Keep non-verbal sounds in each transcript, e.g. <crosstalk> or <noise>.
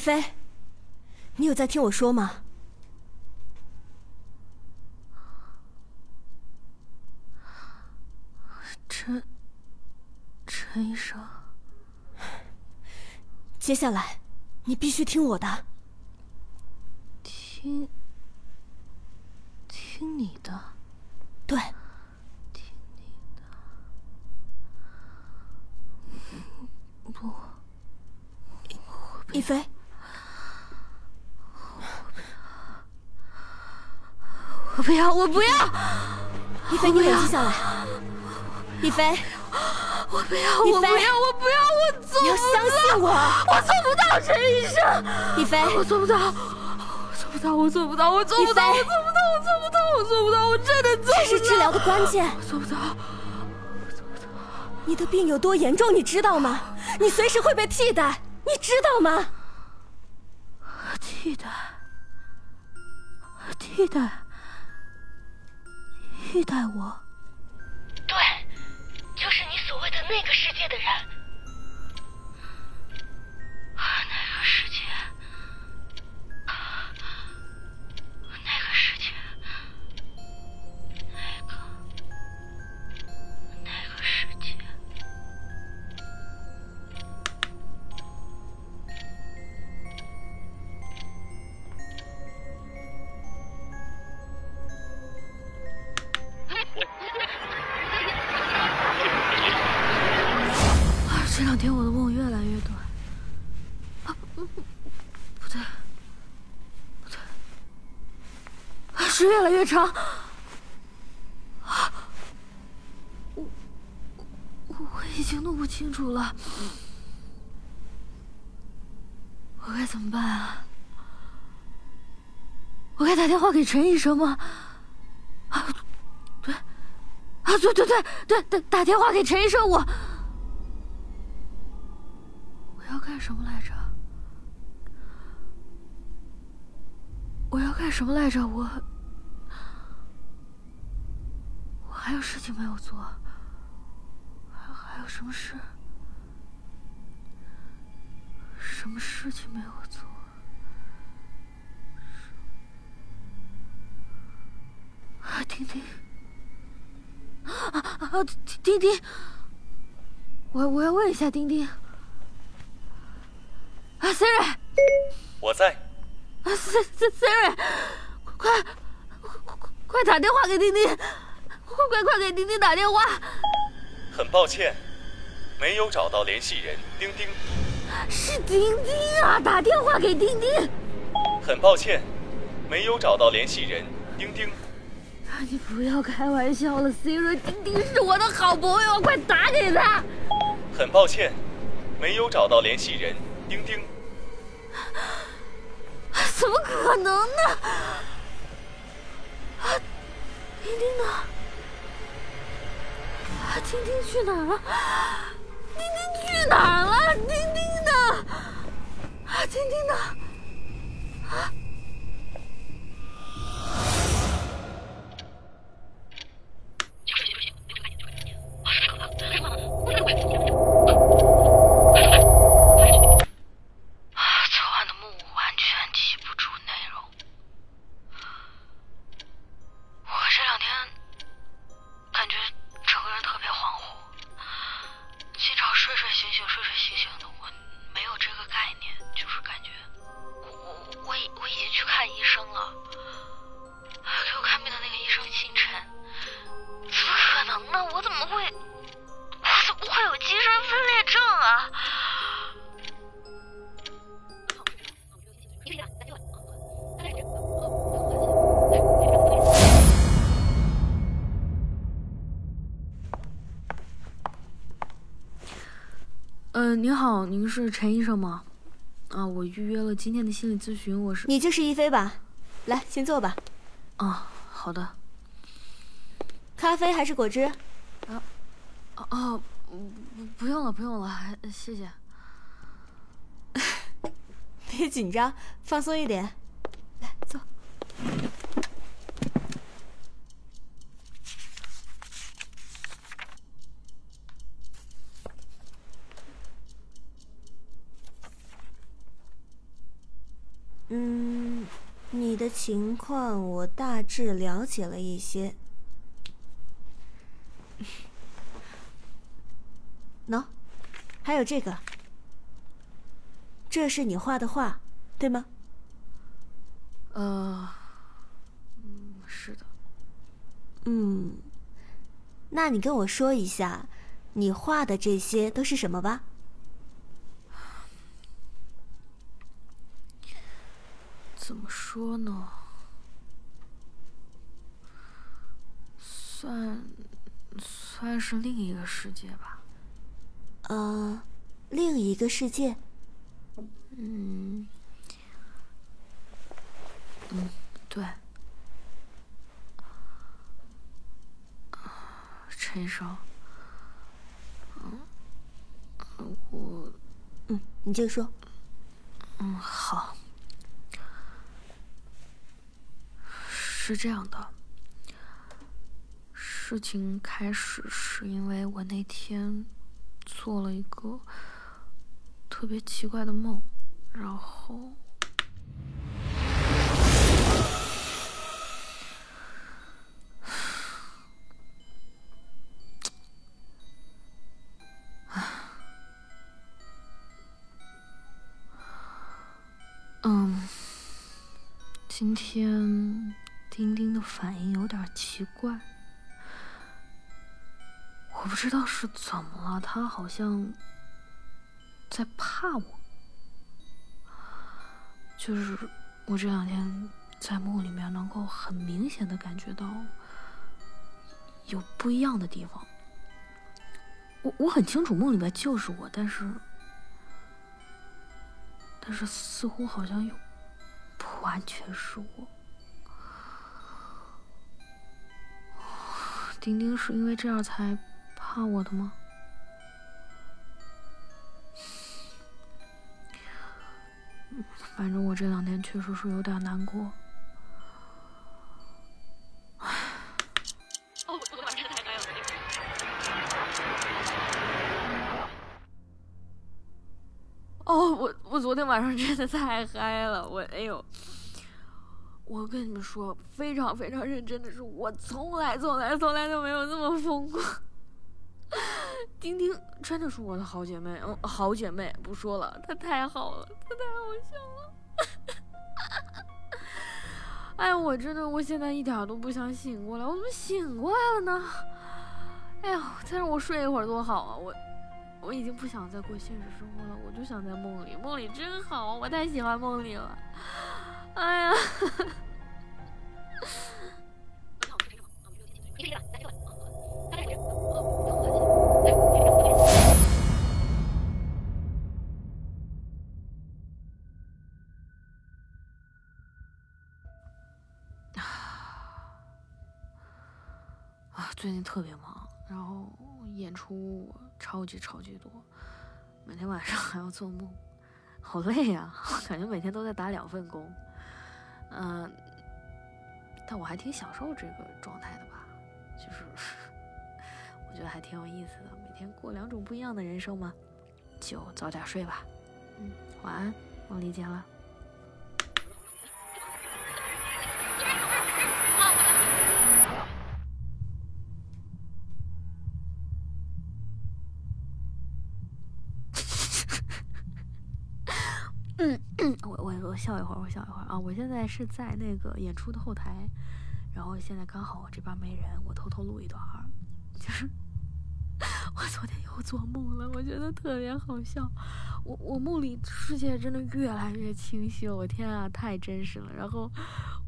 菲，你有在听我说吗？陈陈医生，接下来你必须听我的。听听你的，对，听你的。不，一菲，我不要，我不要，一菲，你冷静下来。一菲，我不要，我不要，我不要，我做你要不相信我。我做不到，陈医生，一菲，我做不到，我做不到，我做不到，我做不到，我做不到，我做不到，我做不到，我真的做不到，这是治疗的关键。我做不到我做不到，你的病有多严重，你知道吗？你随时会被替代，你知道吗？替代，替代，替代我。对，就是你所谓的那个世界的人。是越来越长。啊，我我我已经弄不清楚了，我该怎么办啊？我该打电话给陈医生吗？啊，对，啊，对对对对对，打电话给陈医生，我。我要干什么来着？我要干什么来着？我我还有事情没有做，还还有什么事？什么事情没有做？啊，丁丁！啊啊啊！丁丁！我我要问一下丁丁。啊，Siri，我在。啊，Siri 快快快打电话给丁丁，快快快给丁丁打电话！很抱歉，没有找到联系人丁丁。是丁丁啊，打电话给丁丁。很抱歉，没有找到联系人丁丁。啊，你不要开玩笑了，Siri，丁丁是我的好朋友，快打给他。很抱歉，没有找到联系人丁丁。怎么可能呢？啊，丁丁呢？丁丁去哪儿了？丁丁去哪儿了？丁丁呢？啊，丁丁呢？啊，呃，您好，您是陈医生吗？啊，我预约了今天的心理咨询，我是你就是一菲吧？来，先坐吧。啊，好的。咖啡还是果汁？哦哦，不不用了，不用了，谢谢。<laughs> 别紧张，放松一点。来，坐。的情况我大致了解了一些。喏，还有这个，这是你画的画，对吗？呃，嗯，是的。嗯，那你跟我说一下，你画的这些都是什么吧？怎么说呢？算算是另一个世界吧。呃，另一个世界。嗯，嗯，对。陈医生，嗯，我，嗯，你就说。嗯，好。是这样的，事情开始是因为我那天做了一个特别奇怪的梦，然后，嗯，今天。丁丁的反应有点奇怪，我不知道是怎么了，他好像在怕我。就是我这两天在梦里面能够很明显的感觉到有不一样的地方。我我很清楚梦里面就是我，但是但是似乎好像又不完全是我。丁丁是因为这样才怕我的吗？反正我这两天确实是有点难过。哦，我我昨天晚上真的太嗨了，我哎呦。我跟你们说，非常非常认真的是，我从来从来从来都没有那么疯过。<laughs> 丁丁真的是我的好姐妹，嗯，好姐妹，不说了，她太好了，她太好笑了。<laughs> 哎呀，我真的，我现在一点都不想醒过来，我怎么醒过来了呢？哎呀，再让我睡一会儿多好啊！我我已经不想再过现实生活了，我就想在梦里，梦里真好，我太喜欢梦里了。哎呀！<sighs> 啊，最近特别忙，然后演出超级超级多，每天晚上还要做梦，好累呀！<laughs> 感觉每天都在打两份工。嗯，但我还挺享受这个状态的吧，就是 <laughs> 我觉得还挺有意思的，每天过两种不一样的人生嘛，就早点睡吧，嗯，晚安，梦里见了。笑一会儿，我笑一会儿啊！我现在是在那个演出的后台，然后现在刚好我这边没人，我偷偷录一段儿。就是 <laughs> 我昨天又做梦了，我觉得特别好笑。我我梦里世界真的越来越清晰了，我天啊，太真实了。然后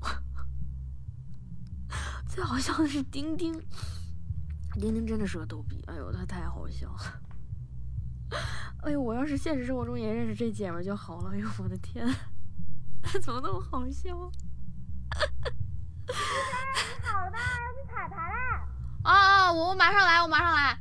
我最好笑的是丁丁，丁丁真的是个逗比，哎呦，他太好笑了。<laughs> 哎呦，我要是现实生活中也认识这姐们就好了。哎呦，我的天，<laughs> 怎么那么好笑？好的，要去彩排嘞。啊啊，我我马上来，我马上来。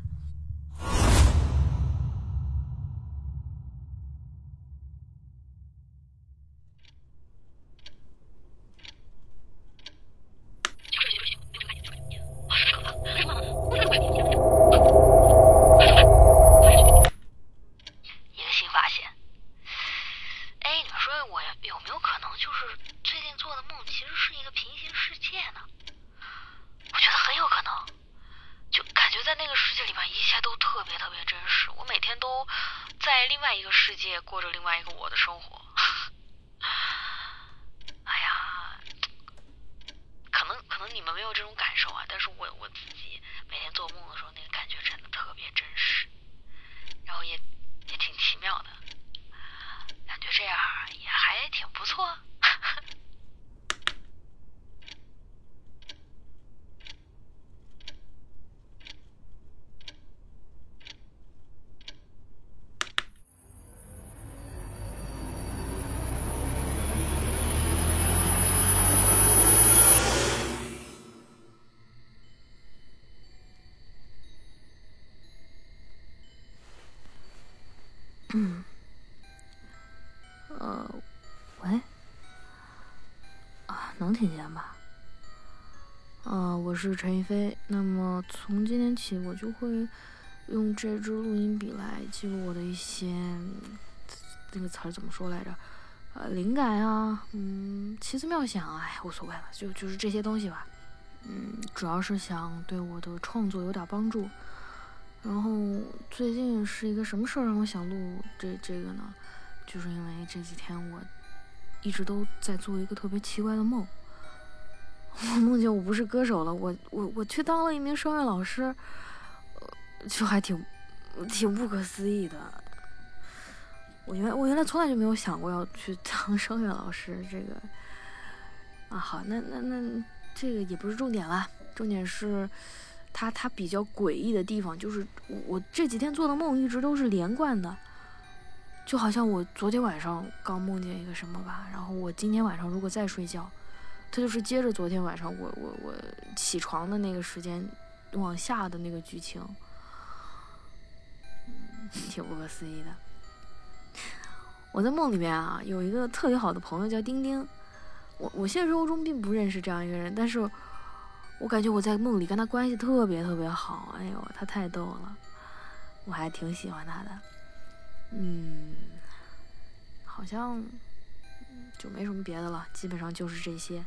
一个平行世界呢，我觉得很有可能，就感觉在那个世界里面一切都特别特别真实。我每天都在另外一个世界过着另外一个我的生活。<laughs> 哎呀，可能可能你们没有这种感受啊，但是我我自己每天做梦的时候，那个感觉真的特别真实，然后也也挺奇妙的，感觉这样也还挺不错。呃，喂，啊，能听见吧？啊，我是陈一飞。那么从今天起，我就会用这支录音笔来记录我的一些那个词儿怎么说来着？呃，灵感啊，嗯，奇思妙想，哎，无所谓了，就就是这些东西吧。嗯，主要是想对我的创作有点帮助。然后最近是一个什么事儿让我想录这这个呢？就是因为这几天我一直都在做一个特别奇怪的梦，我梦见我不是歌手了，我我我去当了一名声乐老师，呃，就还挺挺不可思议的。我原我原来从来就没有想过要去 <laughs> 当声乐老师，这个啊好，那那那这个也不是重点啦，重点是它它比较诡异的地方，就是我我这几天做的梦一直都是连贯的。就好像我昨天晚上刚梦见一个什么吧，然后我今天晚上如果再睡觉，它就是接着昨天晚上我我我起床的那个时间往下的那个剧情，挺不可思议的。我在梦里面啊，有一个特别好的朋友叫丁丁，我我现实生活中并不认识这样一个人，但是我感觉我在梦里跟他关系特别特别好，哎呦，他太逗了，我还挺喜欢他的。嗯，好像就没什么别的了，基本上就是这些。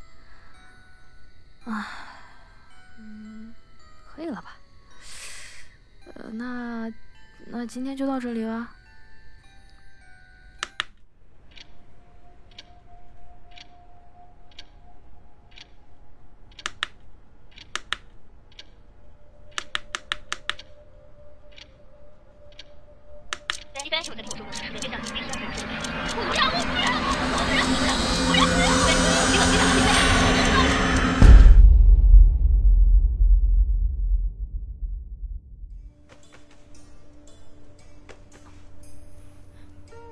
唉，嗯，可以了吧？呃，那那今天就到这里吧。是我在听说过的，是个非常悲伤的故事。不要，我不要，我不要，不要，不要，别动，别动，别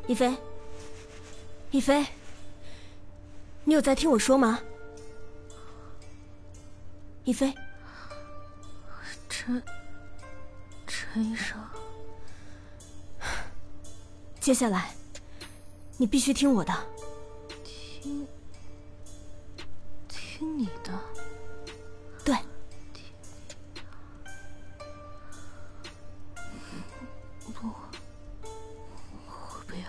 动！一飞，一飞，你有在听我说吗？一飞，陈陈医生，接下来你必须听我的。听听你的。对，不，我不要，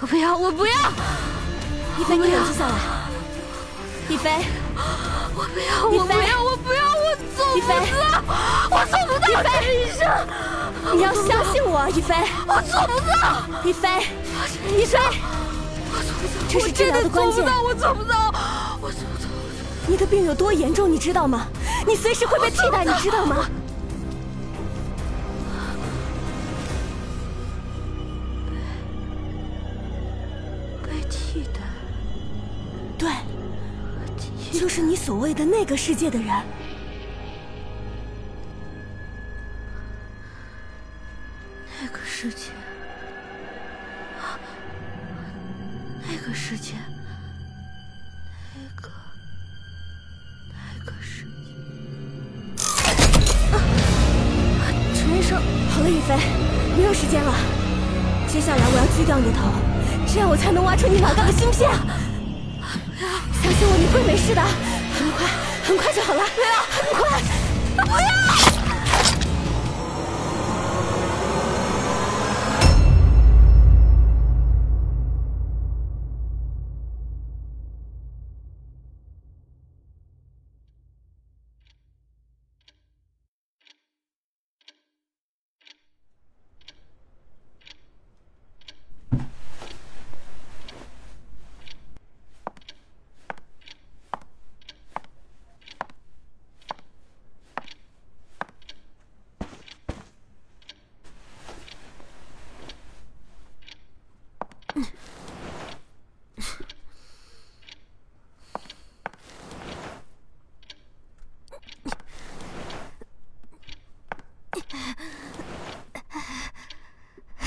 我不要，我不要，一飞，你冷静下来。一飞，我不要，我不要，一飞，我做不到，陈医生，你要相信我，一飞，我做不到，一飞，一飞，这是治疗的关键。我做不到，我做不到，你的病有多严重，你知道吗？你随时会被替代，你知道吗？被替代，对，就是你所谓的那个世界的人。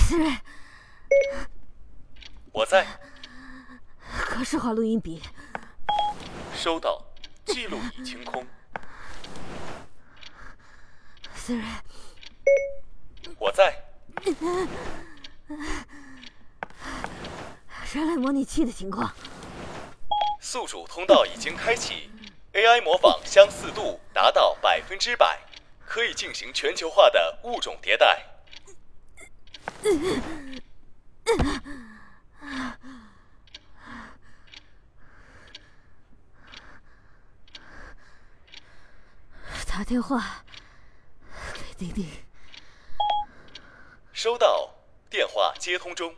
Siri，我在。格式化录音笔。收到，记录已清空。Siri，我在。人类模拟器的情况。宿主通道已经开启，AI 模仿相似度达到百分之百，可以进行全球化的物种迭代。打电话给丁丁。收到，电话接通中。